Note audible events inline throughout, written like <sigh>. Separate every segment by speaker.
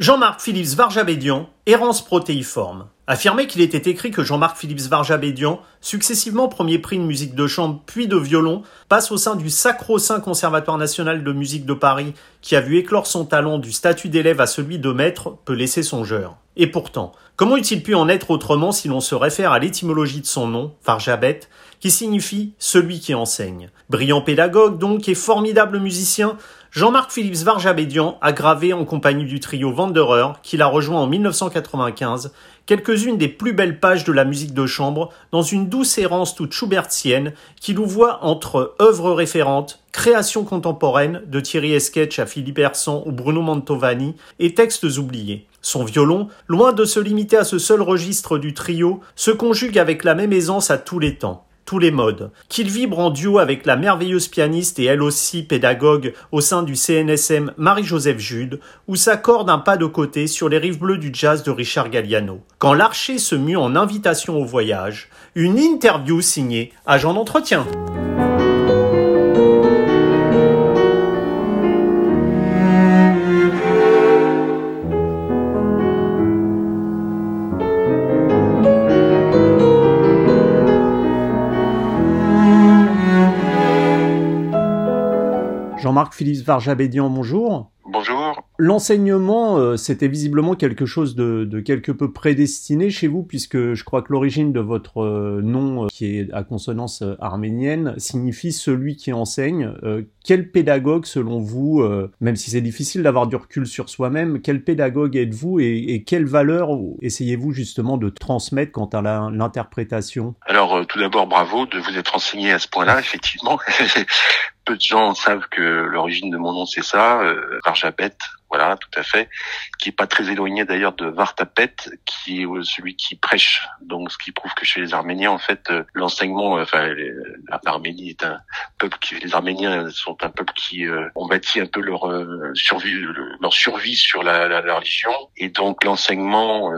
Speaker 1: Jean-Marc Philippe Varjabédian, Errance protéiforme. Affirmer qu'il était écrit que Jean-Marc Philippe Varjabédian, successivement premier prix de musique de chambre puis de violon, passe au sein du sacro-saint Conservatoire national de musique de Paris, qui a vu éclore son talent du statut d'élève à celui de maître, peut laisser songeur. Et pourtant, comment eût-il pu en être autrement si l'on se réfère à l'étymologie de son nom, Varjabet, qui signifie celui qui enseigne. Brillant pédagogue donc et formidable musicien, Jean-Marc Philippe Varjabédian a gravé en compagnie du trio Wanderer, qu'il a rejoint en 1995, quelques-unes des plus belles pages de la musique de chambre dans une douce errance toute schubertienne qui nous voit entre œuvres référentes, créations contemporaines de Thierry Esquetch à Philippe Hersan ou Bruno Mantovani et textes oubliés. Son violon, loin de se limiter à ce seul registre du trio, se conjugue avec la même aisance à tous les temps tous les modes, qu'il vibre en duo avec la merveilleuse pianiste et elle aussi pédagogue au sein du CNSM Marie-Joseph Jude, ou s'accorde un pas de côté sur les rives bleues du jazz de Richard Galliano. Quand l'archer se mue en invitation au voyage, une interview signée Agent d'entretien. Philippe Varjabédian, bonjour.
Speaker 2: Bonjour.
Speaker 1: L'enseignement, euh, c'était visiblement quelque chose de, quelque peu prédestiné chez vous, puisque je crois que l'origine de votre euh, nom, euh, qui est à consonance arménienne, signifie celui qui enseigne. Quel pédagogue, selon vous, même si c'est difficile d'avoir du recul sur soi-même, quel pédagogue êtes-vous et, et quelles valeurs essayez-vous justement de transmettre quant à l'interprétation?
Speaker 2: Alors, tout d'abord, bravo de vous être enseigné à ce point-là, <laughs> effectivement. <laughs> peu de gens savent que l'origine de mon nom c'est ça, euh, Varjabet, voilà, tout à fait, qui est pas très éloigné d'ailleurs de Vartapet, qui est euh, celui qui prêche. Donc, ce qui prouve que chez les Arméniens, en fait, euh, l'enseignement, euh, enfin, l'Arménie est un peuple qui, les Arméniens sont un peuple qui ont bâti un peu leur survie, leur survie sur la, religion, et donc l'enseignement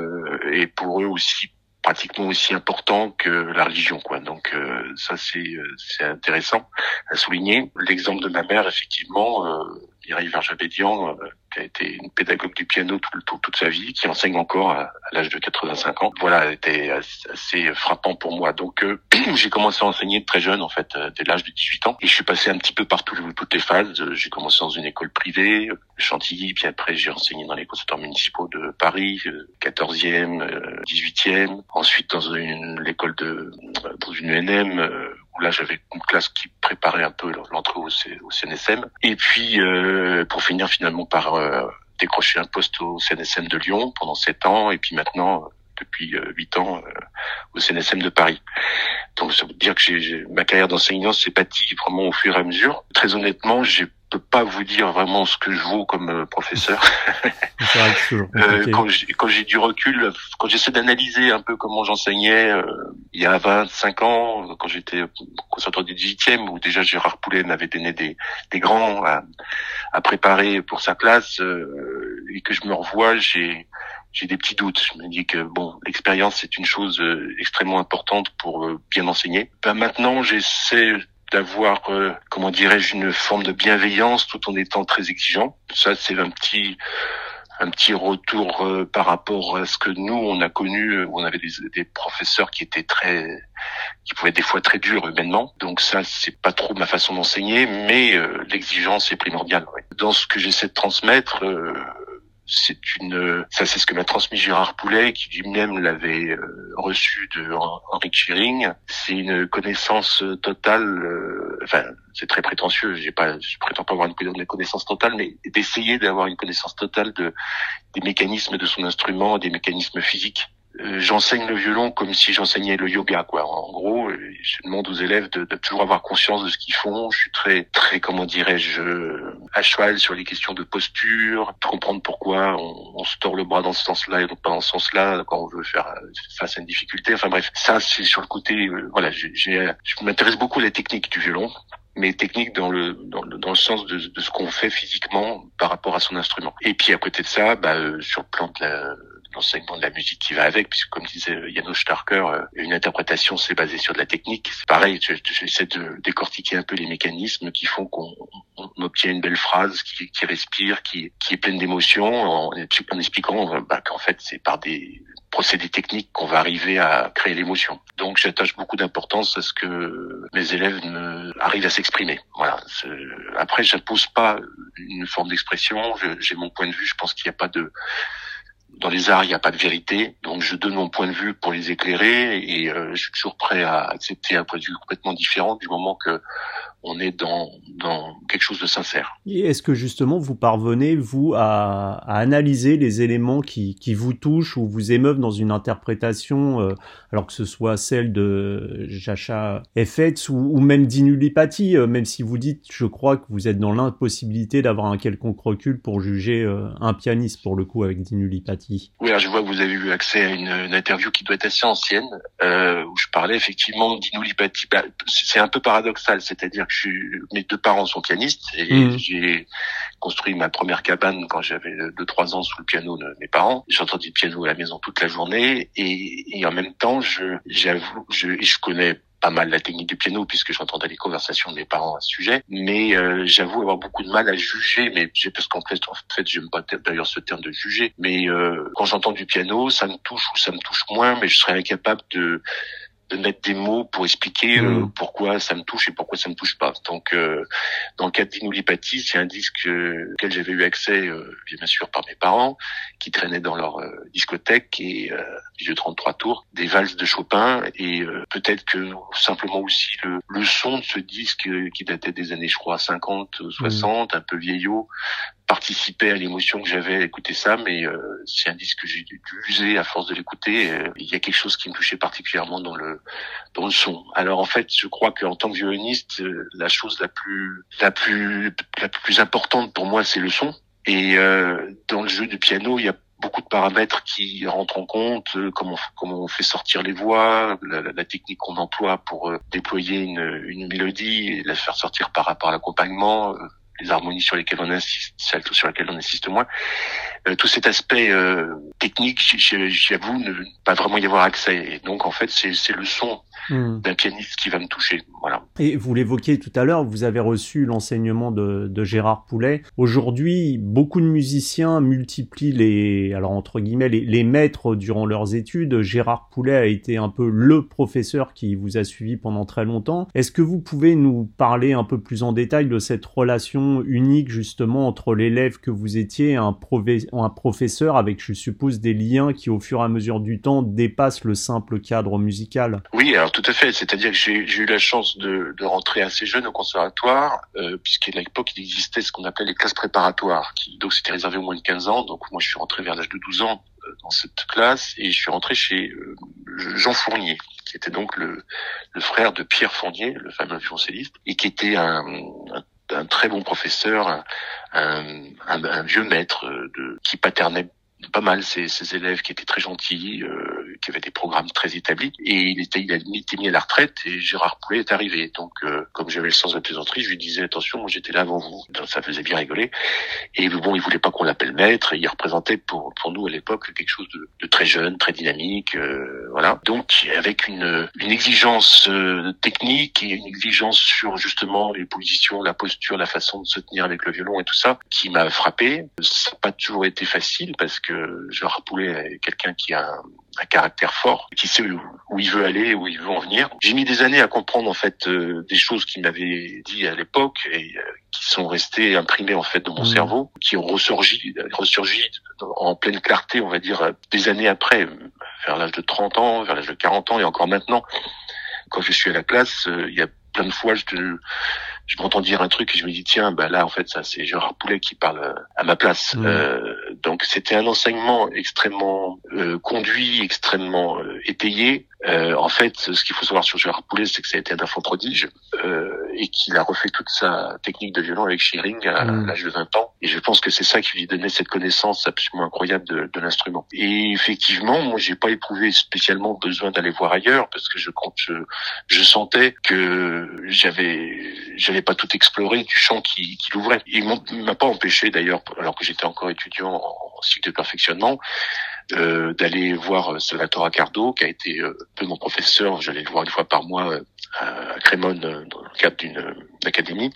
Speaker 2: est pour eux aussi pratiquement aussi important que la religion quoi. Donc euh, ça c'est euh, c'est intéressant à souligner. L'exemple de ma mère effectivement euh, Mireille Verjabédian, euh, qui a été une pédagogue du piano tout, toute sa vie, qui enseigne encore à, l'âge de 85 ans. Voilà, était assez, frappant pour moi. Donc euh, <clears throat> j'ai commencé à enseigner très jeune, en fait, euh, dès l'âge de 18 ans. Et je suis passé un petit peu par toutes les phases. J'ai commencé dans une école privée, Chantilly, puis après j'ai enseigné dans les conservatoires municipaux de Paris, 14e, 18e. Ensuite dans une l'école de dans une UNM où là j'avais une classe qui préparait un peu l'entrée au, au, CNSM. Et puis euh, pour finir finalement par euh, décrocher un poste au CNSM de Lyon pendant sept ans, et puis maintenant depuis euh, huit ans euh, au CNSM de Paris. Donc ça veut dire que ma carrière d'enseignant s'est bâtie vraiment au fur et à mesure. Très honnêtement, j'ai peux pas vous dire vraiment ce que je vaux comme euh, professeur. <laughs> euh, quand j'ai du recul, quand j'essaie d'analyser un peu comment j'enseignais euh, il y a 25 ans, quand j'étais au conservatoire du 18e, où déjà Gérard Poulet m'avait donné des, des grands à, à, préparer pour sa classe, euh, et que je me revois, j'ai j'ai des petits doutes. Je me dis que bon, l'expérience c'est une chose extrêmement importante pour bien enseigner. Ben, maintenant, j'essaie d'avoir, euh, comment dirais-je, une forme de bienveillance tout en étant très exigeant. Ça, c'est un petit un petit retour euh, par rapport à ce que nous on a connu euh, on avait des, des, professeurs qui étaient très qui pouvaient être des fois très durs humainement donc ça c'est pas trop ma façon d'enseigner mais l'exigence est primordiale dans ce que j'essaie de transmettre c'est une, ça c'est ce que m'a transmis Gérard Poulet, qui lui-même l'avait euh, reçu de Henri Chiring. C'est une connaissance totale. Euh, enfin, c'est très prétentieux. J'ai pas, je prétends pas avoir une connaissance totale, mais d'essayer d'avoir une connaissance totale de des mécanismes de son instrument, des mécanismes physiques j'enseigne le violon comme si j'enseignais le yoga quoi. En gros euh, je demande aux élèves de, de, toujours avoir conscience de ce qu'ils font. Je suis très très comment dirais-je à cheval sur les questions de posture de comprendre pourquoi on, on se tord le bras dans ce sens-là et non pas dans ce sens-là quand on veut faire euh, face à une difficulté. Enfin bref ça c'est sur le côté voilà j'ai, je m'intéresse beaucoup à la technique du violon mais technique dans le dans le, dans le sens de, ce qu'on fait physiquement par rapport à son instrument. Et puis à côté de ça, bah, sur le plan de la, l'enseignement de la musique qui va avec, puisque comme disait Janos Starker, une interprétation c'est basé sur de la technique. C'est pareil, j'essaie de décortiquer un peu les mécanismes qui font qu'on obtient une belle phrase qui, respire, qui, qui est pleine d'émotions, en, expliquant bah, qu'en fait c'est par des procédés techniques qu'on va arriver à créer l'émotion. Donc j'attache beaucoup d'importance à ce que mes élèves arrivent à s'exprimer. Voilà. Après, j'impose pas une forme d'expression. J'ai mon point de vue. Je pense qu'il n'y a pas de dans les arts, il n'y a pas de vérité, donc je donne mon point de vue pour les éclairer et euh, je suis toujours prêt à accepter un point de vue complètement différent du moment que on est dans, dans quelque chose de sincère.
Speaker 1: Et est-ce que justement vous parvenez, vous, à, à analyser les éléments qui, qui, vous touchent ou vous émeuvent dans une interprétation, euh, alors que ce soit celle de Jacha Effetz ou, ou même d'Inulipati, euh, même si vous dites, je crois que vous êtes dans l'impossibilité d'avoir un quelconque recul pour juger euh, un pianiste, pour le coup, avec Dinulipati.
Speaker 2: Oui, alors je vois que vous avez eu accès à une, une interview qui doit être assez ancienne, où je parlais effectivement d'Inulipati. Bah, c'est un peu paradoxal, c'est-à-dire mes deux parents sont pianistes et mmh. j'ai construit ma première cabane quand j'avais deux trois ans sous le piano de mes parents. J'entendais le piano à la maison toute la journée et, et en même temps, je j'avoue, je, je connais pas mal la technique du piano puisque j'entendais les conversations de mes parents à ce sujet. Mais euh, j'avoue avoir beaucoup de mal à juger, mais parce qu'en fait, en fait, j'aime pas d'ailleurs ce terme de juger. Mais euh, quand j'entends du piano, ça me touche ou ça me touche moins, mais je serais incapable de de mettre des mots pour expliquer euh, mm. pourquoi ça me touche et pourquoi ça me touche pas. Donc, euh, dans le cas d'Inoulipathie, c'est un disque euh, auquel j'avais eu accès, bien sûr, par mes parents, qui traînaient dans leur discothèque et vieux 33 tours, des valses de Chopin et peut-être que simplement aussi le, le son de ce disque qui datait des années, je crois, 50, 60, mm. un peu vieillot, participer à l'émotion que j'avais à écouter ça, mais euh, c'est un disque que j'ai dû user à force de l'écouter. Euh, il y a quelque chose qui me touchait particulièrement dans le dans le son. Alors en fait, je crois qu'en tant que violoniste, euh, la chose la plus la plus la plus importante pour moi, c'est le son. Et dans le jeu du piano, il y a beaucoup de paramètres qui rentrent en compte, comment comment on fait sortir les voix, la, la technique qu'on emploie pour déployer une, une mélodie et la faire sortir par rapport à l'accompagnement, les harmonies sur lesquelles on insiste, celles sur lesquelles on insiste moins. Euh, tout cet aspect euh, technique, j'avoue ne pas vraiment y avoir accès. Et donc en fait, c'est le son Hmm. d'un pianiste qui va me toucher. Voilà.
Speaker 1: Et vous l'évoquiez tout à l'heure, vous avez reçu l'enseignement de, de, Gérard Poulet. Aujourd'hui, beaucoup de musiciens multiplient les, alors entre guillemets, les, les, maîtres durant leurs études. Gérard Poulet a été un peu le professeur qui vous a suivi pendant très longtemps. Est-ce que vous pouvez nous parler un peu plus en détail de cette relation unique justement entre l'élève que vous étiez et un, un professeur avec, je suppose, des liens qui au fur et à mesure du temps dépassent le simple cadre musical?
Speaker 2: Oui, alors tout à fait. C'est-à-dire que j'ai eu la chance de, rentrer assez jeune au conservatoire, euh, puisqu'à l'époque, il existait ce qu'on appelait les classes préparatoires, qui donc c'était réservé aux moins de 15 ans. Donc moi, je suis rentré vers l'âge de 12 ans euh, dans cette classe et je suis rentré chez euh, Jean Fournier, qui était donc le, frère de Pierre Fournier, le fameux violoncelliste, et qui était un, un, un très bon professeur, un, vieux maître de, qui paternait pas mal ces, ces, élèves qui étaient très gentils, euh, qui avaient des programmes très établis. Et il était, il a été mis à la retraite et Gérard Poulet est arrivé. Donc, euh, comme j'avais le sens de la plaisanterie, je lui disais attention, j'étais là avant vous. Donc, ça faisait bien rigoler. Et bon, il voulait pas qu'on l'appelle maître. Et il représentait pour pour nous à l'époque quelque chose de, de, très jeune, très dynamique, euh, voilà. Donc, avec une une exigence euh, technique et une exigence sur justement les positions, la posture, la façon de se tenir avec le violon et tout ça, qui m'a frappé. Ça n'a pas toujours été facile parce que que Gérard Poulet est quelqu'un qui a un, caractère fort, qui sait où, il veut aller, où il veut en venir. J'ai mis des années à comprendre en fait euh, des choses qu'il m'avait dit à l'époque et euh, qui sont restées imprimées en fait dans mon mmh. cerveau, qui ont ressurgi, ressurgi en pleine clarté, on va dire, des années après, vers l'âge de 30 ans, vers l'âge de 40 ans et encore maintenant. Quand je suis à la classe, euh, il y a plein de fois, je, te, je m'entends dire un truc et je me dis tiens, bah là en fait ça c'est Gérard Poulet qui parle à ma place. Mmh. Euh, donc c'était un enseignement extrêmement euh, conduit, extrêmement euh, étayé. Euh, en fait, ce qu'il faut savoir sur Gérard Poulet, c'est que ça a été un enfant prodige et qu'il a refait toute sa technique de violon avec Shearing à mmh. l'âge de 20 ans. Et je pense que c'est ça qui lui donnait cette connaissance absolument incroyable de, de l'instrument. Et effectivement, moi j'ai pas éprouvé spécialement besoin d'aller voir ailleurs parce que je je, je sentais que j'avais j'avais pas tout exploré du champ qui, qui l'ouvrait. Il m'a pas empêché d'ailleurs, alors que j'étais encore étudiant en cycle de perfectionnement, euh, d'aller voir Salvatore Accardo, qui a été un peu mon professeur. J'allais le voir une fois par mois à Crémone dans le cadre d'une académie.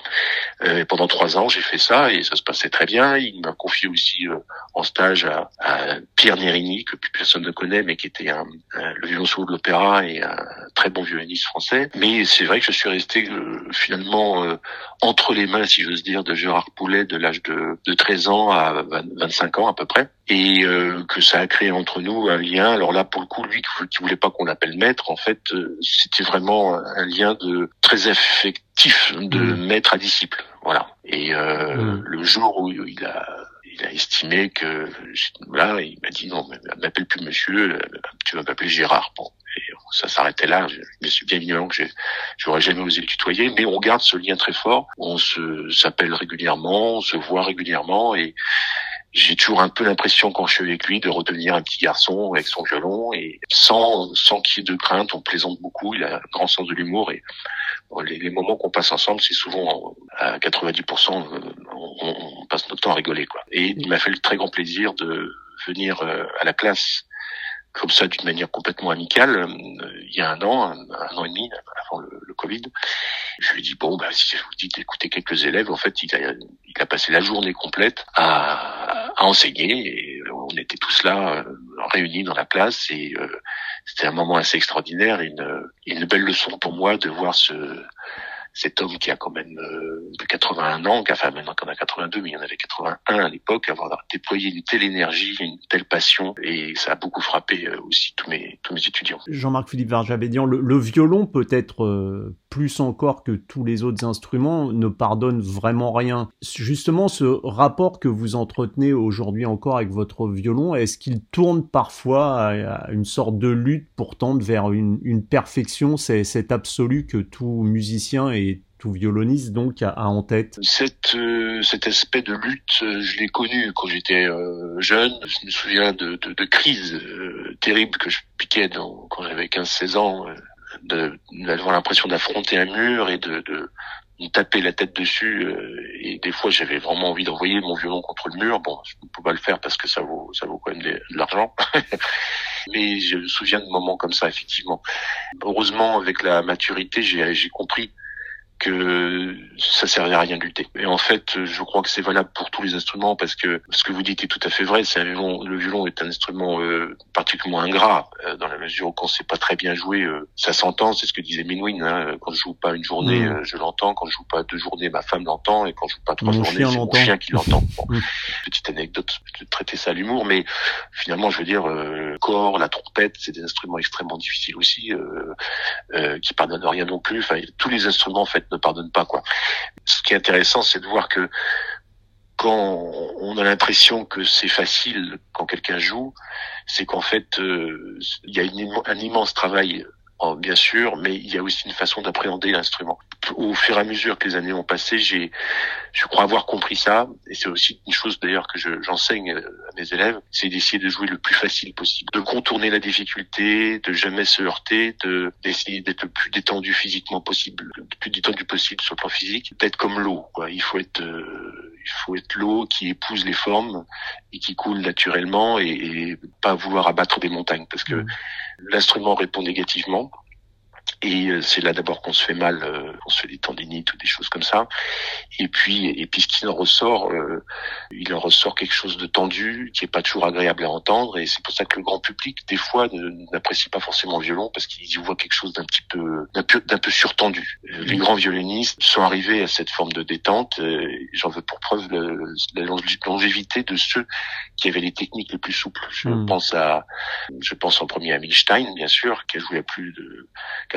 Speaker 2: Euh, pendant trois ans, j'ai fait ça et ça se passait très bien. Il m'a confié aussi en stage à, à, Pierre Nérini, que plus personne ne connaît, mais qui était un, le violoncelle de l'opéra et un très bon violoniste français. Mais c'est vrai que je suis resté finalement entre les mains, si j'ose dire, de Gérard Poulet de l'âge de, de 13 ans à 25 ans à peu près, et euh, que ça a créé entre nous un lien. Alors là, pour le coup, lui qui voulait pas qu'on l'appelle maître, en fait, euh, c'était vraiment un lien de très affectif de mmh. maître à disciple, voilà. Et euh, mmh. le jour où il a il a estimé que voilà, il m'a dit non, m'appelle plus monsieur, tu vas m'appeler Gérard. Bon, ça s'arrêtait là. Je, suis bien évidemment que j'aurais jamais osé le tutoyer, mais on garde ce lien très fort. On se s'appelle régulièrement, on se voit régulièrement et j'ai toujours un peu l'impression quand je suis avec lui de redevenir un petit garçon avec son violon et sans sans qu'il y ait de crainte. On plaisante beaucoup. Il a un grand sens de l'humour et les, moments qu'on passe ensemble, c'est souvent à 90%, on, on, passe notre temps à rigoler quoi. Et il m'a fait le très grand plaisir de venir euh, à la classe comme ça d'une manière complètement amicale euh, il y a un an, un, an et demi avant le, Covid. Je lui ai dit bon bah si je vous dis d'écouter quelques élèves, en fait il a il a passé la journée complète à, à enseigner et on était tous là euh, réunis dans la classe et euh, c'était un moment assez extraordinaire, une une belle leçon pour moi de voir ce cet homme qui a quand même euh, 81 ans, enfin maintenant qu'on a 82, mais il y en avait 81 à l'époque, avoir déployé une telle énergie, une telle passion, et ça a beaucoup frappé euh, aussi tous mes tous mes étudiants.
Speaker 1: Jean-Marc Philippe Varjabédian, le, violon peut-être euh, plus encore que tous les autres instruments ne pardonne vraiment rien. Justement, ce rapport que vous entretenez aujourd'hui encore avec votre violon, est-ce qu'il tourne parfois à, une sorte de lutte pour tendre vers une, une perfection, cet absolu que tout musicien et tout violoniste donc a, en tête.
Speaker 2: Euh, cet aspect de lutte, euh, je l'ai connu quand j'étais euh, jeune. Je me souviens de, crises terribles que je piquais quand j'avais 15-16 ans, d'avoir l'impression d'affronter un mur et de, me taper la tête dessus et des fois j'avais vraiment envie d'envoyer mon violon contre le mur. Bon je ne peux pas le faire parce que ça vaut quand même de, l'argent. <laughs> Mais je me souviens de moments comme ça effectivement. Heureusement avec la maturité j'ai compris que ça servait à rien de lutter. Et en fait, je crois que c'est valable pour tous les instruments parce que ce que vous dites est tout à fait vrai. C'est un violon, le violon est un instrument euh, particulièrement ingrat euh, dans la mesure où quand c'est pas très bien joué, euh, ça s'entend. C'est ce que disait Minwin. Hein, quand je joue pas une journée, mmh. je l'entends. Quand je joue pas deux journées, ma femme l'entend. Et quand je joue pas trois journées, c'est mon chien qui l'entend. <laughs> Mmh. Petite anecdote, de traiter ça à l'humour, mais finalement, je veux dire, le corps, la trompette, c'est des instruments extrêmement difficiles aussi, qui pardonnent rien non plus. Enfin, tous les instruments en fait ne pardonne pas quoi. Ce qui est intéressant, c'est de voir que quand on a l'impression que c'est facile quand quelqu'un joue, c'est qu'en fait euh, il y a un immense travail Oh, bien sûr, mais il y a aussi une façon d'appréhender l'instrument. Au fur et à mesure que les années ont passé, j'ai, je crois avoir compris ça, et c'est aussi une chose d'ailleurs que j'enseigne à mes élèves, c'est d'essayer de jouer le plus facile possible, de contourner la difficulté, de jamais se heurter, de d'essayer d'être le plus détendu physiquement possible, le plus détendu possible sur le plan physique, d'être comme l'eau. Il faut être, euh, il faut être l'eau qui épouse les formes et qui coule naturellement et, et pas vouloir abattre des montagnes, parce que mmh. L'instrument répond négativement et euh, c'est là d'abord qu'on se fait mal, euh, on se fait des tendinites ou des choses comme ça. Et puis, et puis ce qui en ressort, euh, il en ressort quelque chose de tendu, qui est pas toujours agréable à entendre. Et c'est pour ça que le grand public, des fois, n'apprécie pas forcément le violon parce qu'ils y voient quelque chose d'un petit peu, d'un peu, d'un peu surtendu. Les grands violonistes sont arrivés à cette forme de détente. J'en veux pour preuve la longévité de ceux qui avaient les techniques les plus souples. Je hmm. pense à, je pense en premier à Milstein, bien sûr, qui a joué à plus de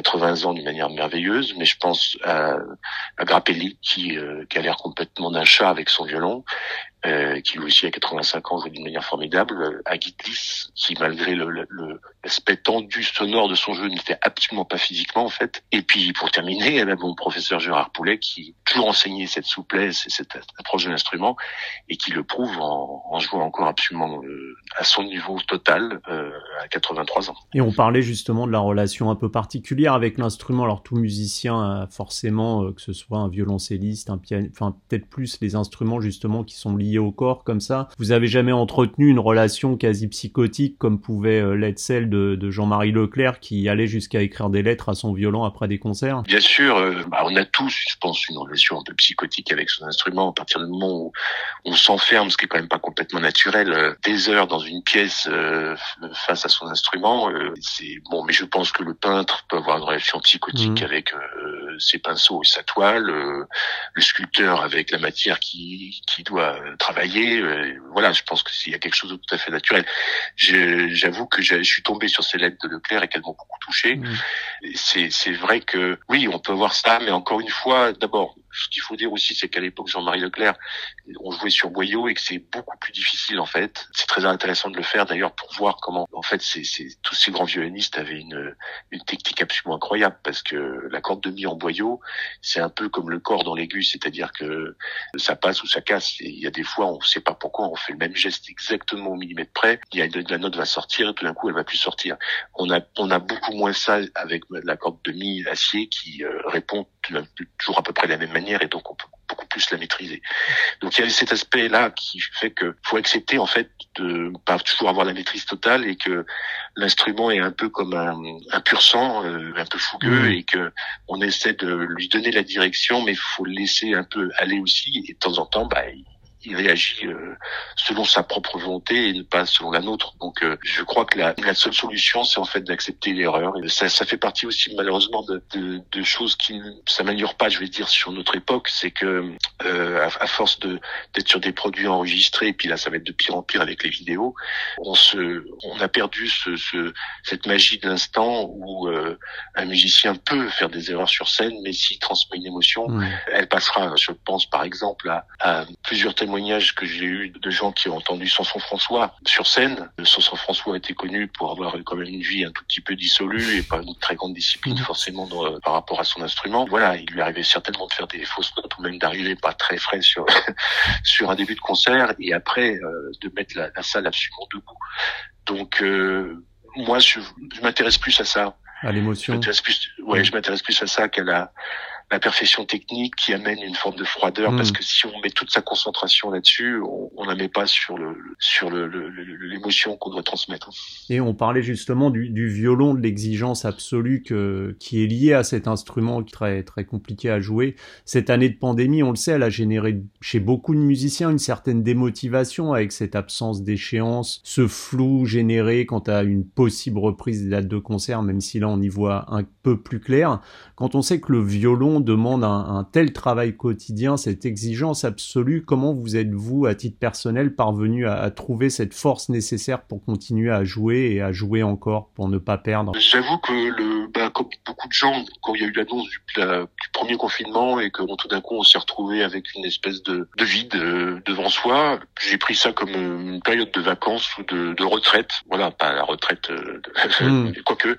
Speaker 2: 80 ans d'une manière merveilleuse, mais je pense à, à Grappelli qui, euh, qui a l'air complètement d'un chat avec son violon, euh, qui lui aussi à 85 ans joue d'une manière formidable, à Gitlis, qui malgré l'aspect le, tendu sonore de son jeu n'était absolument pas physiquement en fait. Et puis pour terminer, a mon professeur Gérard Poulet qui toujours enseigné cette souplesse et cette approche de l'instrument et qui le prouve en, en jouant encore absolument euh, à son niveau total euh, à 83 ans.
Speaker 1: Et on parlait justement de la relation un peu particulière avec l'instrument. Alors tout musicien a forcément, euh, que ce soit un violoncelliste, un pianiste, enfin peut-être plus les instruments justement qui sont liés au corps comme ça. Vous avez jamais entretenu une relation quasi psychotique comme pouvait euh, l'être celle de, de Jean-Marie Leclerc qui allait jusqu'à écrire des lettres à son violon après des concerts?
Speaker 2: Bien sûr, euh, bah, on a tous, je pense, une relation un peu psychotique avec son instrument à partir du moment où on s'enferme, ce qui est quand même pas complètement naturel, euh, des heures dans une pièce face à son instrument. c'est bon, mais je pense que le peintre peut avoir une relation psychotique mmh. avec ses pinceaux et sa toile, le sculpteur avec la matière qui, qui doit travailler. voilà, je pense que s'il y a quelque chose de tout à fait naturel. J'avoue que je suis tombé sur ces lettres de Leclerc et qu'elles m'ont beaucoup touché. Mmh. C'est vrai que oui, on peut voir ça, mais encore une fois, d'abord, ce qu'il faut dire aussi, c'est qu'à l'époque, Jean-Marie Leclerc, on jouait sur boyau et que c'est beaucoup plus difficile en fait. C'est très intéressant de le faire d'ailleurs pour voir comment, en fait, c'est tous ces grands violonistes avaient une, une technique absolument incroyable parce que la corde de mi en boyau, c'est un peu comme le corps dans l'aigu, c'est-à-dire que ça passe ou ça casse. Et il y a des fois, on ne sait pas pourquoi, on fait le même geste exactement au millimètre près. Il y a la note va sortir et tout d'un coup, elle va plus sortir. On a, on a beaucoup moins ça avec la corde de mi acier qui euh, répond toujours à peu près de la même manière et donc on peut beaucoup plus la maîtriser. Donc il y a cet aspect-là qui fait que faut accepter en fait de pas toujours avoir la maîtrise totale et que l'instrument est un peu comme un, un pur sang, euh, un peu fougueux mmh. et que on essaie de lui donner la direction, mais faut le laisser un peu aller aussi et de temps en temps, bah, il réagit euh, selon sa propre volonté et pas selon la nôtre. Donc euh, je crois que la, la seule solution, c'est en fait d'accepter l'erreur. Et ça, ça fait partie aussi malheureusement de, de, de choses qui ne s'améliorent pas, je vais dire, sur notre époque. C'est que euh, à, force de d'être sur des produits enregistrés, et puis là ça va être de pire en pire avec les vidéos, on se, on a perdu ce, ce cette magie de l'instant où un musicien peut faire des erreurs sur scène, mais s'il transmet une émotion, elle passera. Je pense par exemple à, à plusieurs thèmes témoignages que j'ai eu de gens qui ont entendu Sanson François sur scène. Sanson François était connu pour avoir quand même une vie un tout petit peu dissolue et pas une très grande discipline mhm. forcément par rapport à son instrument. Voilà, il lui arrivait certainement de faire des fausses notes ou même d'arriver pas très frais sur <laughs> sur un début de concert et après euh, de mettre la, salle absolument debout. Donc euh, moi, je, je m'intéresse plus à ça.
Speaker 1: À l'émotion. Je
Speaker 2: m'intéresse plus, ouais, je m'intéresse plus à ça qu'à la la perfection technique qui amène une forme de froideur parce hmm. que si on met toute sa concentration là-dessus, on la met pas sur le sur le l'émotion qu'on doit transmettre.
Speaker 1: Et on parlait justement du, du violon, de l'exigence absolue que, qui est liée à cet instrument très très compliqué à jouer. Cette année de pandémie, on le sait, elle a généré chez beaucoup de musiciens une certaine démotivation avec cette absence d'échéance, ce flou généré quant à une possible reprise des dates de concert, même si là on y voit un peu plus clair. Quand on sait que le violon demande un, tel travail quotidien, cette exigence absolue, comment vous êtes-vous, à titre personnel, parvenu à, trouver cette force nécessaire pour continuer à jouer et à jouer encore, pour ne pas perdre?
Speaker 2: J'avoue que, le, bah, comme beaucoup de gens, quand il y a eu l'annonce du, premier confinement et que tout d'un coup on s'est retrouvé avec une espèce de, vide euh, devant soi, j'ai pris ça comme une période de vacances ou de, retraite. Voilà, pas la retraite, euh, hmm. <laughs> quoique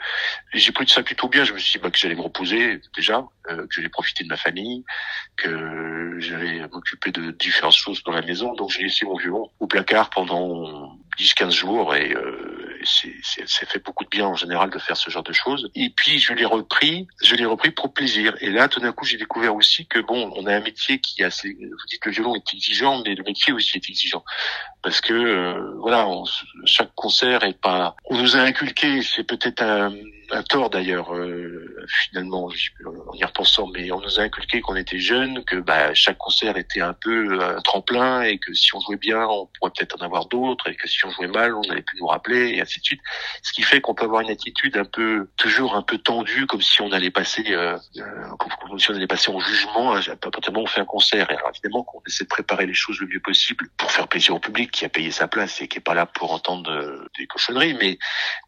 Speaker 2: j'ai pris ça plutôt bien. Je me suis dit bah, que j'allais me reposer déjà, euh, que j'allais profiter de ma famille, que j'allais m'occuper de différentes choses dans la maison. Donc j'ai laissé mon violon au placard pendant 10-15 jours et euh, c'est fait beaucoup de bien en général de faire ce genre de choses. Et puis je l'ai repris, je l'ai repris pour plaisir. Et là, tout d'un coup, j'ai découvert aussi que bon, on a un métier qui est assez. Vous dites le violon est exigeant, mais le métier aussi est exigeant parce que euh, voilà, chaque concert est pas. On nous a inculqué, c'est peut-être un, un, tort d'ailleurs euh, finalement en y repensant, mais on nous a inculqué qu'on était jeunes, que bah, chaque concert était un peu un tremplin et que si on jouait bien, on pourrait peut-être en avoir d'autres et que si on jouait mal, on n'allait plus nous rappeler et ainsi de suite. Ce qui fait qu'on peut avoir une attitude un peu toujours un peu tendue, comme si on allait passer, euh, euh comme si on allait passer en jugement à partir du moment on fait un concert. Et alors, évidemment qu'on essaie de préparer les choses le mieux possible pour faire plaisir au public qui a payé sa place et qui est pas là pour entendre euh, des cochonneries, mais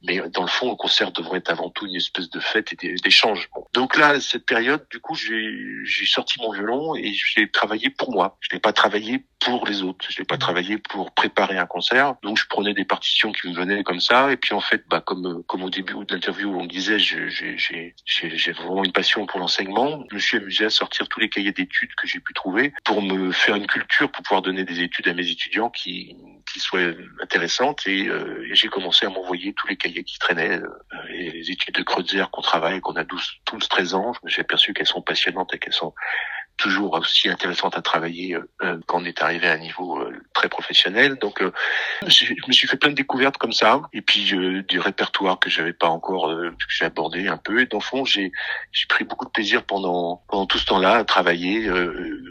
Speaker 2: mais dans le fond, le concert devrait être avant tout une espèce de fête et d'échange. Donc là, cette période, du coup, j'ai sorti mon violon et j'ai travaillé pour moi. Je n'ai pas travaillé pour les autres. Je n'ai pas travaillé pour préparer un concert. Donc je prenais des partitions qui me venaient comme ça. Et puis en fait, bah comme comme au début de l'interview on disait, j'ai vraiment une passion pour l'enseignement. Je me suis amusé à sortir tous les cahiers d'études que j'ai pu trouver pour me faire une culture, pour pouvoir donner des études à mes étudiants qui qui soient intéressantes. Et, euh, j'ai commencé à m'envoyer tous les cahiers qui traînaient, euh, les études de Kreutzer qu'on travaille, qu'on a 12, 12, 13 ans. Suis aperçu qu'elles sont passionnantes et qu'elles sont toujours aussi intéressantes à travailler euh, quand on est arrivé à un niveau très très professionnel. Donc, euh, je me suis fait plein de découvertes comme ça, et puis euh, du répertoire que j'avais pas encore, euh, que j'ai abordé un peu. Et dans le fond, j'ai j'ai pris beaucoup de plaisir pendant pendant tout ce temps-là à travailler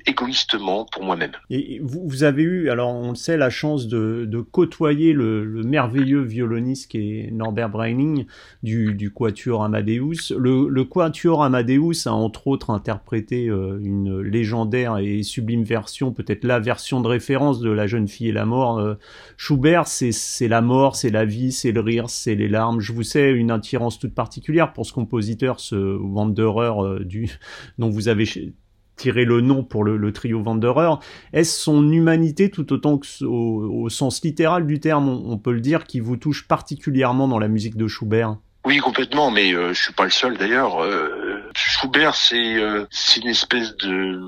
Speaker 2: égoïstement pour moi-même.
Speaker 1: Et vous, vous, avez eu, alors on le sait, la chance de, de côtoyer le, le, merveilleux violoniste qui est Norbert Breining du, du Quatuor Amadeus. Le, le Quatuor Amadeus a entre autres interprété une légendaire et sublime version, peut-être la version de référence de La jeune fille et la mort. Euh, Schubert, c'est la mort, c'est la vie, c'est le rire, c'est les larmes. Je vous sais une attirance toute particulière pour ce compositeur, ce Wanderer euh, du, <laughs> dont vous avez tiré le nom pour le, trio Wanderer. Est-ce son humanité tout autant que au, sens littéral du terme, on, peut le dire, qui vous touche particulièrement dans la musique de Schubert?
Speaker 2: Oui, complètement, mais euh, je suis pas le seul d'ailleurs. Schubert, c'est euh, c'est une espèce de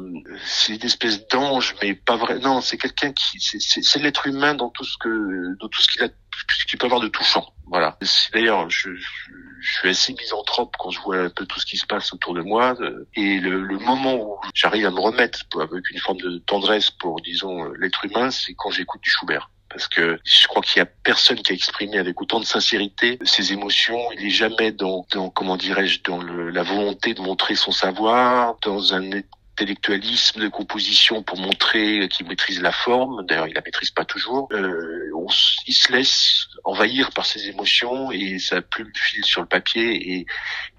Speaker 2: c'est une espèce d'ange, mais pas vrai. Non, c'est quelqu'un qui c'est l'être humain dans tout ce que dans tout ce qu'il a ce qu'il peut avoir de touchant. Voilà. D'ailleurs, je, je, suis assez misanthrope quand je vois un peu tout ce qui se passe autour de moi. Euh, et le, le moment où j'arrive à me remettre avec une forme de tendresse pour, disons, l'être humain, c'est quand j'écoute du Schubert parce que je crois qu'il y a personne qui a exprimé avec autant de sincérité ses émotions. Il est jamais dans, dans comment dirais-je, dans le, la volonté de montrer son savoir, dans un intellectualisme de composition pour montrer qu'il maîtrise la forme. D'ailleurs, il la maîtrise pas toujours. Euh, on, il se laisse envahir par ses émotions et sa plume file sur le papier. Et,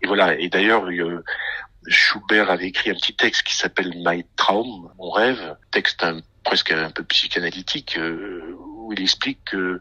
Speaker 2: et voilà. Et d'ailleurs, euh, Schubert avait écrit un petit texte qui s'appelle My Traum, mon rêve, texte un, presque un peu psychanalytique. Euh, où il explique que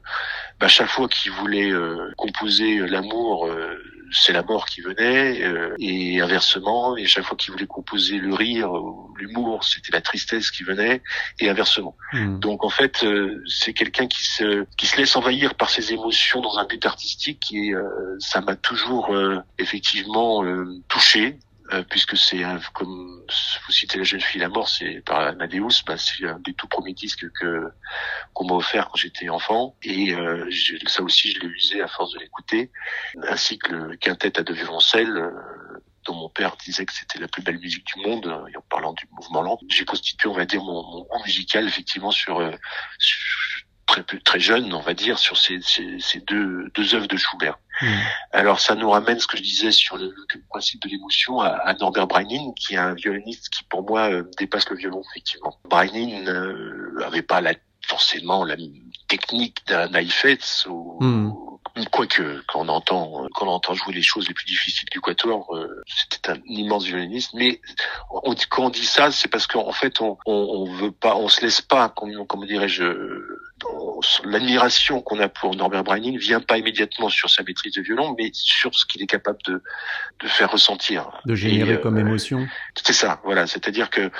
Speaker 2: bah, chaque fois qu'il voulait euh, composer l'amour, euh, c'est la mort qui venait, euh, et inversement, et chaque fois qu'il voulait composer le rire, l'humour, c'était la tristesse qui venait, et inversement. Hmm. Donc en fait, c'est quelqu'un qui se qui se laisse envahir par ses émotions dans un but artistique, et ça m'a toujours effectivement touché. Euh, puisque c'est comme vous citez la jeune fille la mort, c'est par Amadeus, bah, c'est un des tout premiers disques que qu'on m'a offert quand j'étais enfant, et euh, ça aussi je l'ai usé à force de l'écouter, ainsi que le quintet à deux violoncelles. Euh, dont mon père disait que c'était la plus belle musique du monde, et en parlant du mouvement lent, j'ai constitué, on va dire, mon, mon goût musical effectivement sur, sur très très jeune, on va dire, sur ces, ces, ces deux, deux œuvres de Schubert. Hmm. Alors ça nous ramène ce que je disais sur le, principe de l'émotion à, à, Norbert Breinin, qui est un violoniste qui pour moi euh, dépasse le violon effectivement. Breinin euh, avait pas la, forcément la technique d'un Heifetz ou, hmm. Quoique, quand on entend, quand on entend jouer les choses les plus difficiles du quatuor, euh, c'était un immense violoniste. Mais quand on dit ça, c'est parce qu'en fait, on, on, on, veut pas, on se laisse pas, comme, comme dirais-je, l'admiration qu'on a pour Norbert Breining vient pas immédiatement sur sa maîtrise de violon, mais sur ce qu'il est capable de, de faire ressentir.
Speaker 1: De générer comme euh, émotion.
Speaker 2: C'est ça, voilà. C'est-à-dire que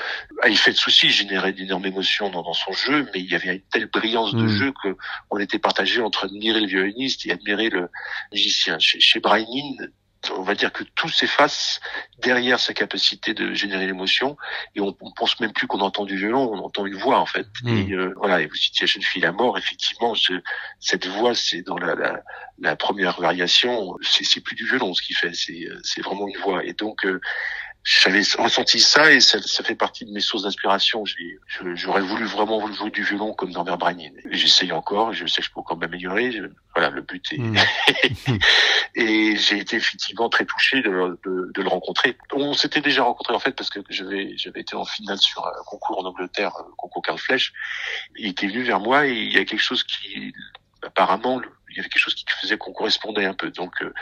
Speaker 2: ah, il fait de soucis, générait d'énormes émotions dans, dans, son jeu, mais il y avait une telle brillance de hmm. jeu que on était partagé entre admirer le violoniste et admirer le musicien. Chez, chez on va dire que tout s'efface derrière sa capacité de générer l'émotion et on, on pense même plus qu'on entend du violon, on entend une voix en fait. Hmm. Et euh, voilà, et vous citiez Jeune fille la mort, effectivement, cette voix, c'est dans la, la, la, première variation, c'est plus du violon ce qu'il fait, c'est vraiment une voix. Et donc euh, j'avais ressenti ça et ça, ça, fait partie de mes sources d'inspiration. J'aurais voulu vraiment jouer du violon comme Norbert Bragnin. J'essaye encore, je sais que je peux encore m'améliorer. Voilà, le but est... Hmm. <laughs> et j'ai été effectivement très touché de, de, de le rencontrer. On s'était déjà rencontré en fait parce que j'avais j'avais été en finale sur un concours en Angleterre, un concours Carl Flèche. Il était venu vers moi et il y a quelque chose qui apparemment il y avait quelque chose qui faisait qu'on correspondait un peu. Donc, euh,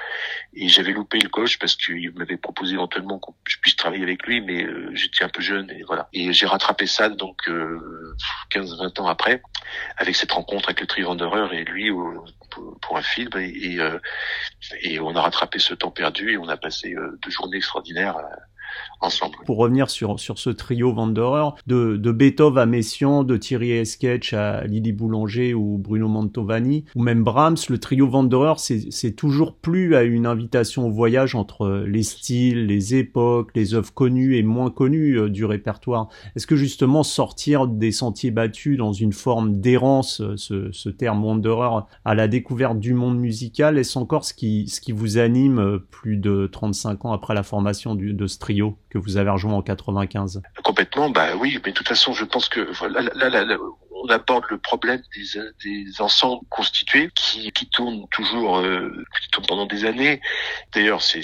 Speaker 2: et j'avais loupé le coche parce qu'il m'avait proposé éventuellement que je puisse travailler avec lui, mais euh, j'étais un peu jeune et voilà. Et j'ai rattrapé ça donc 15-20 euh, ans après avec cette rencontre avec le Tri et lui pour un film et, et, on a rattrapé ce temps perdu et on a passé deux journées extraordinaires.
Speaker 1: Pour revenir sur, sur ce trio Wanderer, de, de Beethoven à Messiaen, de Thierry Esquetch à Lily Boulanger ou Bruno Mantovani, ou même Brahms, le trio Wanderer, c'est toujours plus à une invitation au voyage entre les styles, les époques, les œuvres connues et moins connues euh, du répertoire. Est-ce que justement sortir des sentiers battus dans une forme d'errance, euh, ce, ce terme Wanderer, à la découverte du monde musical, est-ce encore ce qui, ce qui vous anime euh, plus de 35 ans après la formation du, de ce trio? Que vous avez rejoint en 95
Speaker 2: Complètement, bah oui, mais de toute façon, je pense que là, là, là, on aborde le problème des, ensembles constitués qui, tournent toujours, euh, qui tournent pendant des années. D'ailleurs, c'est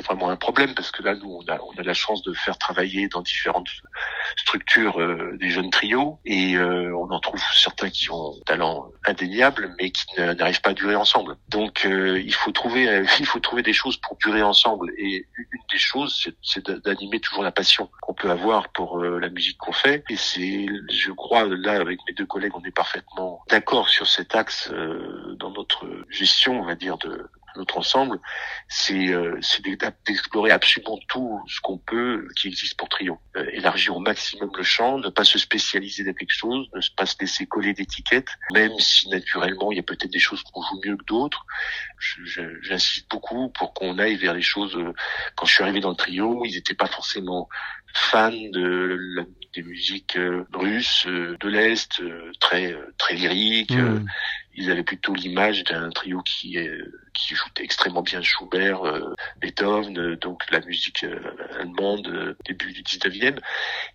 Speaker 2: vraiment un problème parce que là, nous, on a, on a la chance de faire travailler dans différentes structures euh, des jeunes trios et euh, on en trouve certains qui ont un talent indéniable mais qui n'arrivent pas à durer ensemble. Donc, il faut trouver, <laughs> il faut trouver des choses pour durer ensemble et une des choses, c'est d'animer toujours la passion qu'on peut avoir pour la musique qu'on fait et c'est, je crois, là, avec mes deux collègues, on est parfaitement d'accord sur cet axe euh, dans notre gestion, on va dire, de notre ensemble, c'est euh, d'explorer absolument tout ce qu'on peut qui existe pour Trio. Euh, élargir au maximum le champ, ne pas se spécialiser dans quelque chose, ne pas se laisser coller d'étiquettes, même si naturellement il y a peut-être des choses qu'on joue mieux que d'autres. J'insiste beaucoup pour qu'on aille vers les choses. Euh, quand je suis arrivé dans le Trio, ils n'étaient pas forcément fans de la, des musiques euh, russes de l'est, très très lyriques. Mmh ils avaient plutôt l'image d'un trio qui qui joue extrêmement bien Schubert, euh, Beethoven, euh, donc la musique euh, allemande début du 19e.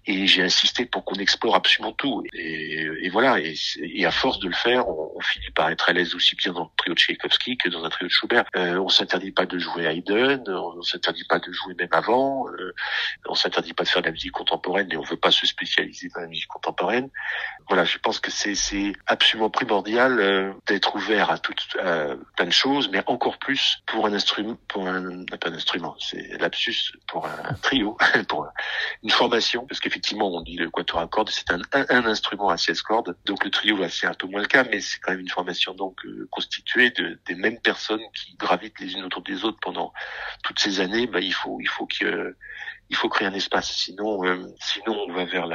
Speaker 2: Et j'ai insisté pour qu'on explore absolument tout. Et, et voilà. Et, et, à force de le faire, on, on, finit par être à l'aise aussi bien dans le trio de Tchaïkovski que dans un trio de Schubert. Euh, on s'interdit pas de jouer Haydn, on s'interdit pas de jouer même avant, on s'interdit pas de faire de la musique contemporaine, mais on veut pas se spécialiser dans la musique contemporaine. Voilà, je pense que c'est absolument primordial d'être ouvert à, toutes, plein de choses, mais encore plus pour un instrument, pour un, pas un instrument, c'est lapsus, pour un trio, <laughs> pour une formation, parce qu'effectivement, on dit le quatuor à cordes, c'est un, un, instrument à 16 cordes, donc le trio, là, c'est un peu moins le cas, mais c'est quand même une formation donc euh, constituée de, des mêmes personnes qui gravitent les unes autour des autres pendant toutes ces années. Bah, il faut, il faut que, il faut créer un espace, sinon, euh, sinon on va vers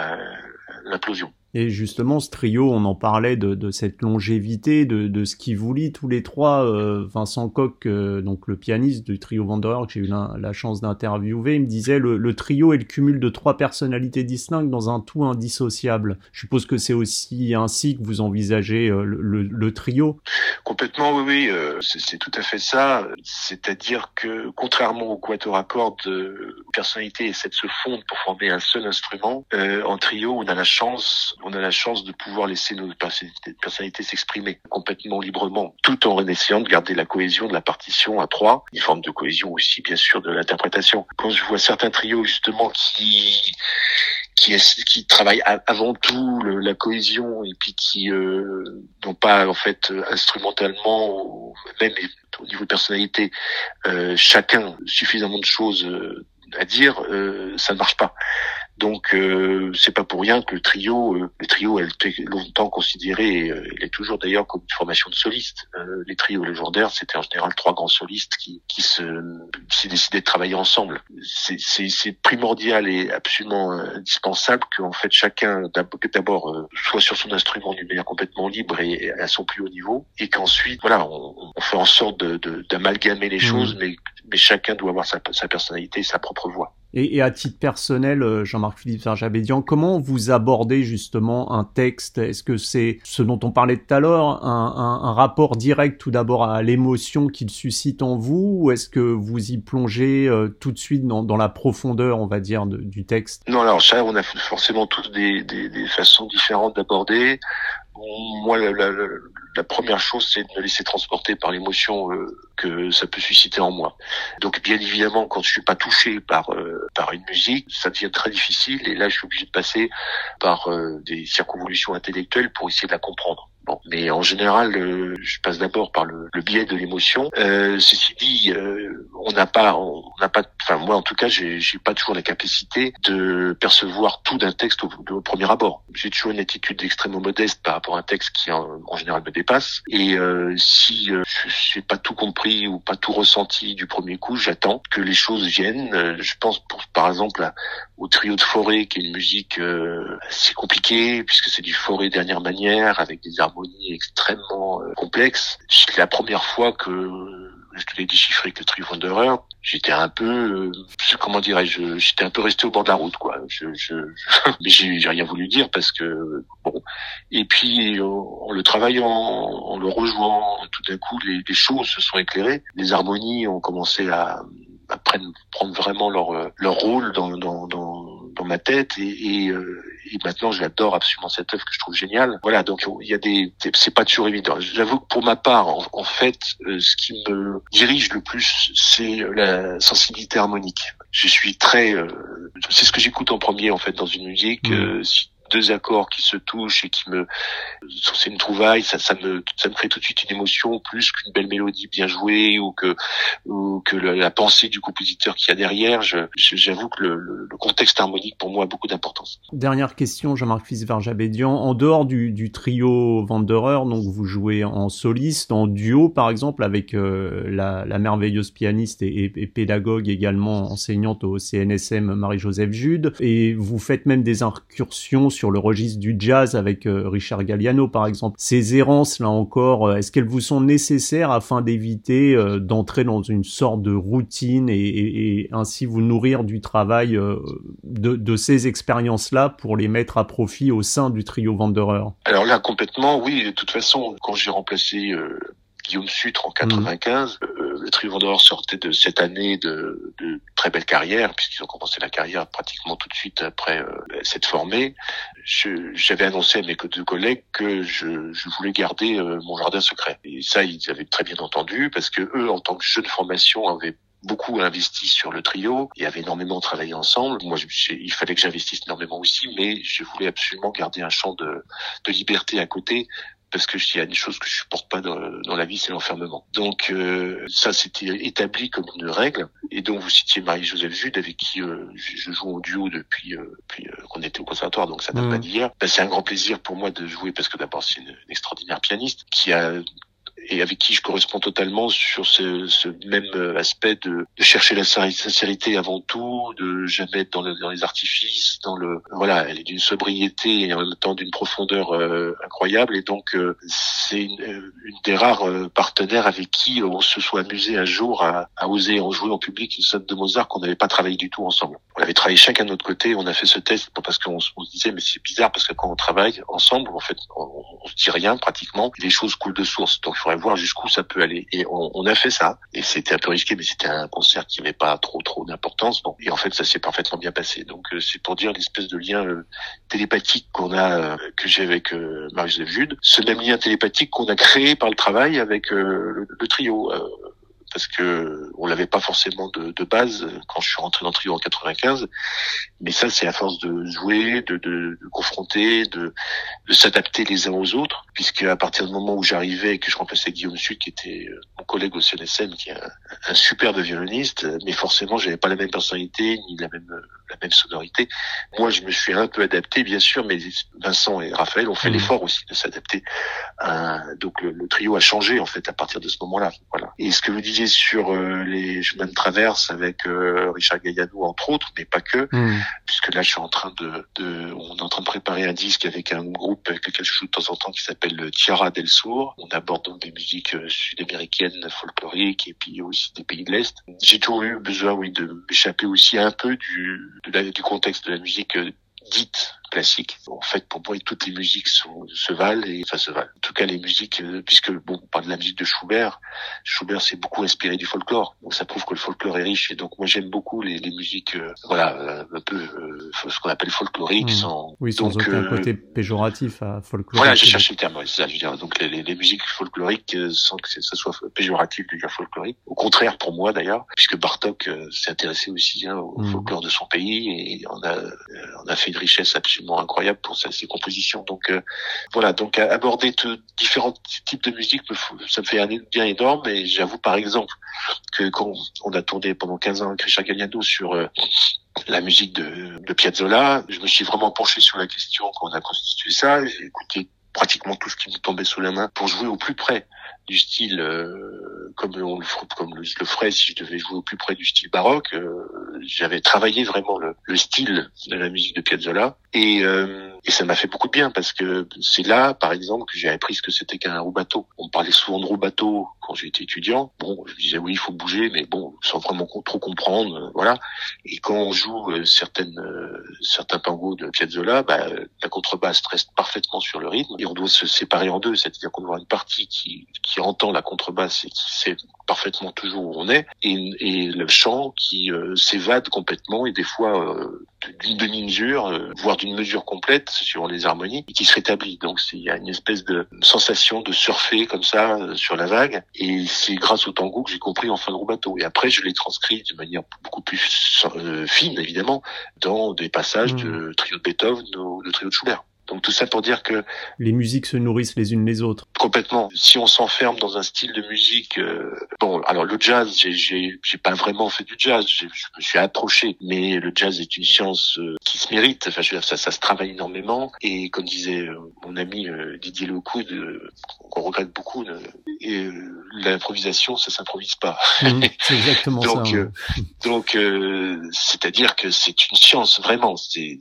Speaker 2: l'implosion.
Speaker 1: Et justement, ce trio, on en parlait de, de cette longévité, de, de, ce qui vous lie tous les trois. Euh, Vincent Coq, euh, donc le pianiste du trio Wanderer, que j'ai eu la, la chance d'interviewer, me disait le, le trio est le cumul de trois personnalités distinctes dans un tout indissociable. Je suppose que c'est aussi ainsi que vous envisagez euh, le, le, trio.
Speaker 2: Complètement, oui, oui, c'est tout à fait ça. C'est-à-dire que contrairement au quatuor à cordes, personnalité essaie de se fondre pour former un seul instrument. en trio, on a la chance on a la chance de pouvoir laisser nos personnalités s'exprimer complètement librement, tout en essayant de garder la cohésion de la partition à trois, une forme de cohésion aussi bien sûr de l'interprétation. Quand je vois certains trios justement qui qui, qui travaillent avant tout la cohésion et puis qui euh, n'ont pas en fait instrumentalement même au niveau de personnalité euh, chacun suffisamment de choses euh, à dire, euh, ça ne marche pas. Donc euh, c'est pas pour rien que le trio, euh, le trio a été longtemps considéré, euh, il est toujours d'ailleurs comme une formation de solistes. Euh, les trios légendaires, c'était en général trois grands solistes qui, qui se qui décidaient de travailler ensemble. C'est primordial et absolument indispensable qu'en fait chacun d'abord soit sur son instrument d'une manière complètement libre et à son plus haut niveau, et qu'ensuite voilà on, on, fait en sorte d'amalgamer de, les mmh. choses, mais mais chacun doit avoir sa, sa personnalité, sa propre voix.
Speaker 1: Et, et, à titre personnel, euh, Jean-Marc Philippe Verjabédian, comment vous abordez justement un texte? Est-ce que c'est ce dont on parlait tout à l'heure, un, un, un, rapport direct tout d'abord à l'émotion qu'il suscite en vous, ou est-ce que vous y plongez euh, tout de suite dans, dans, la profondeur, on va dire, de, du texte?
Speaker 2: Non, alors ça, on a forcément tous des, des, des façons différentes d'aborder. Moi, la, la, la première chose, c'est de me laisser transporter par l'émotion euh, que ça peut susciter en moi. Donc, bien évidemment, quand je suis pas touché par euh, par une musique, ça devient très difficile. Et là, je suis obligé de passer par euh, des circonvolutions intellectuelles pour essayer de la comprendre. Bon, mais en général, euh, je passe d'abord par le, le, biais de l'émotion. Euh, ceci dit, euh, on n'a pas, on n'a pas, enfin moi en tout cas, j'ai, pas toujours la capacité de percevoir tout d'un texte au, premier abord. J'ai toujours une attitude extrêmement modeste par rapport à un texte qui en, général me dépasse. Et euh, si euh, je n'ai pas tout compris ou pas tout ressenti du premier coup, j'attends que les choses viennent. je pense pour, par exemple au trio de forêt, qui est une musique assez compliquée puisque c'est du forêt dernière manière avec des harmonie extrêmement euh, complexe. C'est la première fois que je devais déchiffrer que le Trio Wanderer, j'étais un peu, euh, comment dirais-je, j'étais un peu resté au bord de la route, quoi. Je, je, <laughs> mais j'ai rien voulu dire parce que bon. Et puis en, le travaillant, en le rejoignant, tout d'un coup, les, les, choses se sont éclairées. Les harmonies ont commencé à, prendre vraiment leur leur rôle dans, dans, dans, dans ma tête et, et, euh, et maintenant j'adore absolument cette œuvre que je trouve géniale. Voilà, donc il y a des, c'est pas toujours évident. J'avoue que pour ma part, en, fait, euh, ce qui me dirige le plus, c'est la sensibilité harmonique. Je suis très, euh, c'est ce que j'écoute en premier en fait dans une musique. Mmh. Euh, deux accords qui se touchent et qui me c'est une trouvaille ça, me ça me crée tout de suite une émotion plus qu'une belle mélodie bien jouée ou que ou que la, pensée du compositeur qui y a derrière. J'avoue que le, contexte harmonique pour moi a beaucoup d'importance.
Speaker 1: Dernière question Jean-Marc Fisverjabédian en dehors du, du trio Wanderer donc vous jouez en soliste en duo par exemple avec euh, la, la, merveilleuse pianiste et, et, pédagogue également enseignante au CNSM Marie-Joseph Jude. Et vous faites même des incursions sur sur le registre du jazz avec euh, Richard Galliano par exemple. Ces errances là encore, euh, est-ce qu'elles vous sont nécessaires afin d'éviter euh, d'entrer dans une sorte de routine et, ainsi vous nourrir du travail de, ces expériences-là pour les mettre à profit au sein du trio Wanderer?
Speaker 2: Alors là complètement, oui. De toute façon, quand j'ai remplacé Guillaume Sutre en 95. Mmh. Le Trio d'Or sortait de cette année de, de très belle carrière, puisqu'ils ont commencé la carrière pratiquement tout de suite après euh, s'être. J'avais annoncé à mes deux collègues que je, je voulais garder euh, mon jardin secret. Et ça, ils avaient très bien entendu, parce que eux, en tant que jeunes de formation, avaient beaucoup investi sur le trio et avaient énormément travaillé ensemble. Moi, je, il fallait que j'investisse énormément aussi, mais je voulais absolument garder un champ de, de liberté à côté parce que s'il y a des choses que je supporte pas dans, dans la vie, c'est l'enfermement. Donc euh, ça, c'était établi comme une règle. Et donc vous citiez Marie-Joseph Jude, avec qui euh, je joue au duo depuis, euh, depuis qu'on était au conservatoire, donc ça n'a pas d'hier. Ben, c'est un grand plaisir pour moi de jouer parce que d'abord c'est une, une extraordinaire pianiste qui a et avec qui je corresponds totalement sur ce, ce même euh, aspect de, de, chercher la sincérité avant tout, de jamais être dans, le, dans les artifices, dans le voilà, elle est d'une sobriété et en même temps d'une profondeur euh, incroyable et donc euh, c'est une, une, des rares partenaires avec qui on se soit amusé un jour à, à oser en jouer en public une sonne de Mozart qu'on n'avait pas travaillé du tout ensemble. On avait travaillé chacun de notre côté, on a fait ce test parce qu'on se disait mais c'est bizarre parce que quand on travaille ensemble, en fait, on, on se dit rien pratiquement, les choses coulent de source. Voir jusqu'où ça peut aller. Et on, on a fait ça. Et c'était un peu risqué, mais c'était un concert qui n'avait pas trop trop d'importance. Bon, et en fait, ça s'est parfaitement bien passé. Donc euh, c'est pour dire l'espèce de lien euh, télépathique qu'on a, euh, que j'ai avec Marie-Joseph Jude. Ce même lien télépathique qu'on a créé par le travail avec le, le, trio parce que on l'avait pas forcément de, de, base quand je suis rentré dans le trio en 95. Mais ça, c'est à force de jouer, de, de, de confronter, de, de s'adapter les uns aux autres, puisque à partir du moment où j'arrivais et que je remplaçais Guillaume Sud, qui était euh, mon collègue au CNSM, qui est un, un superbe violoniste, mais forcément, j'avais pas la même personnalité ni la même la même sonorité. Moi, je me suis un peu adapté, bien sûr, mais Vincent et Raphaël ont fait mmh. l'effort aussi de s'adapter. Donc le, le, trio a changé en fait à partir de ce moment-là. Voilà. Et ce que vous disiez sur euh, les chemins de traverse avec euh, Richard Gailladou entre autres, mais pas que, mmh. Puisque là je suis en train de, de, on est en train de préparer un disque avec un groupe avec lequel je joue de temps en temps qui s'appelle Tiara del Sur. On aborde donc des musiques euh, sud-américaines, folkloriques et puis aussi des pays de l'Est. J'ai toujours eu besoin, oui, de m'échapper aussi un peu du, du contexte de la musique dite classique. En fait, pour moi, toutes les musiques sont, se valent et enfin se valent. En tout cas, les musiques, euh, puisque bon, on parle de la musique de Schubert. Schubert s'est beaucoup inspiré du folklore, donc ça prouve que le folklore est riche. Et donc moi, j'aime beaucoup les, les musiques, euh, voilà, euh, un peu ce qu'on appelle folklorique, mmh.
Speaker 1: sans oui, sans donc, aucun côté péjoratif à folklore.
Speaker 2: Voilà, j'ai cherché le terme. C'est ça, je veux dire. Donc les, les, musiques folkloriques, sans que ça soit péjoratif de dire folklorique. Au contraire, pour moi d'ailleurs, puisque Bartok s'est intéressé aussi hein, au mmh. folklore de son pays et on a on a fait une richesse absolument incroyable pour ses compositions. Donc euh, voilà, donc aborder différents types de musique, ça me fait un bien énorme. Et j'avoue par exemple que quand on a tourné pendant 15 ans avec Richard sur euh, la musique de, Piazzolla, je me suis vraiment penché sur la question quand on a constitué ça. J'ai écouté pratiquement tout ce qui me tombait sous la main pour jouer au plus près du style euh, comme on le comme ferait si je devais jouer au plus près du style baroque. J'avais travaillé vraiment le, style de la musique de Piazzolla et, euh, et ça m'a fait beaucoup de bien parce que c'est là, par exemple, que j'ai appris ce que c'était qu'un roubateau. On parlait souvent de roubateau quand j'étais étudiant. Bon, je disais oui, il faut bouger, mais bon, sans vraiment trop comprendre, voilà. Et quand on joue certaines certains tangos de Piazzolla, bah, la contrebasse reste parfaitement sur le rythme et on doit se séparer en deux, c'est-à-dire qu'on doit une partie qui qui entend la contrebasse et qui sait parfaitement toujours où on est, et, et le chant qui euh, s'évade complètement et des fois d'une demi-mesure, voire d'une mesure complète sur les harmonies, et qui se rétablit. Donc il y a une espèce de sensation de surfer comme ça sur la vague, et c'est grâce au tango que j'ai compris enfin le bateau. Et après, je l'ai transcrit de manière beaucoup plus fine, évidemment, dans des passages mmh. de trio de Beethoven ou de trio de Schubert. Donc tout ça pour dire que
Speaker 1: les musiques se nourrissent les unes les autres.
Speaker 2: Complètement. Si on s'enferme dans un style de musique, euh, bon, alors le jazz, j'ai j'ai pas vraiment fait du jazz, je me suis approché, mais le jazz est une science euh, qui se mérite. Enfin, je veux dire, ça, ça se travaille énormément. Et comme disait euh, mon ami Didier Lecoud, qu'on regrette beaucoup, et l'improvisation, ça s'improvise pas.
Speaker 1: Mmh, c'est exactement
Speaker 2: donc, <laughs>
Speaker 1: ça.
Speaker 2: donc, c'est-à-dire que c'est une science vraiment. C'est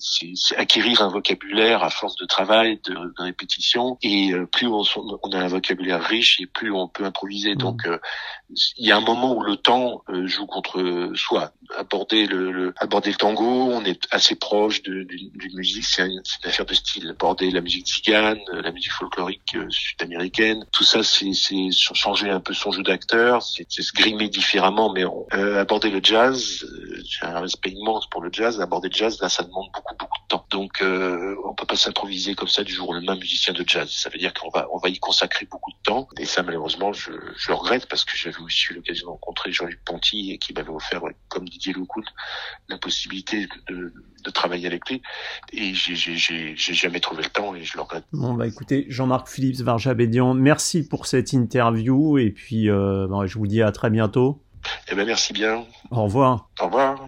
Speaker 2: acquérir un vocabulaire à force de travail, de, de répétition, et euh, plus on, on, a un vocabulaire riche et plus on peut improviser. Mmh. Donc euh, il y a un moment où le temps euh, joue contre soi. Aborder le, le, aborder le tango, on est assez proche d'une musique, c'est une, une, affaire de style. Aborder la musique tzigane, la musique folklorique sud-américaine, tout ça c'est changer un peu son jeu d'acteur, c'est se grimer différemment, mais on, aborder le jazz, j'ai un respect immense pour le jazz, aborder le jazz là ça demande beaucoup beaucoup de temps. Donc on peut pas s'improviser comme ça du jour au lendemain musicien de jazz. Ça veut dire qu'on va on va y consacrer beaucoup de temps. Et ça malheureusement je, je regrette parce que j'avais aussi eu l'occasion de rencontrer Jean-Luc Ponty et qui m'avait offert comme Didier Lecout la possibilité de travailler avec lui. Et j'ai jamais trouvé le temps et je le regrette.
Speaker 1: Bon bah écoutez Jean-Marc Philippe Varjabédian, merci pour cette interview et puis euh, bah, je vous dis à très bientôt.
Speaker 2: Eh ben merci bien.
Speaker 1: Au revoir.
Speaker 2: Au revoir.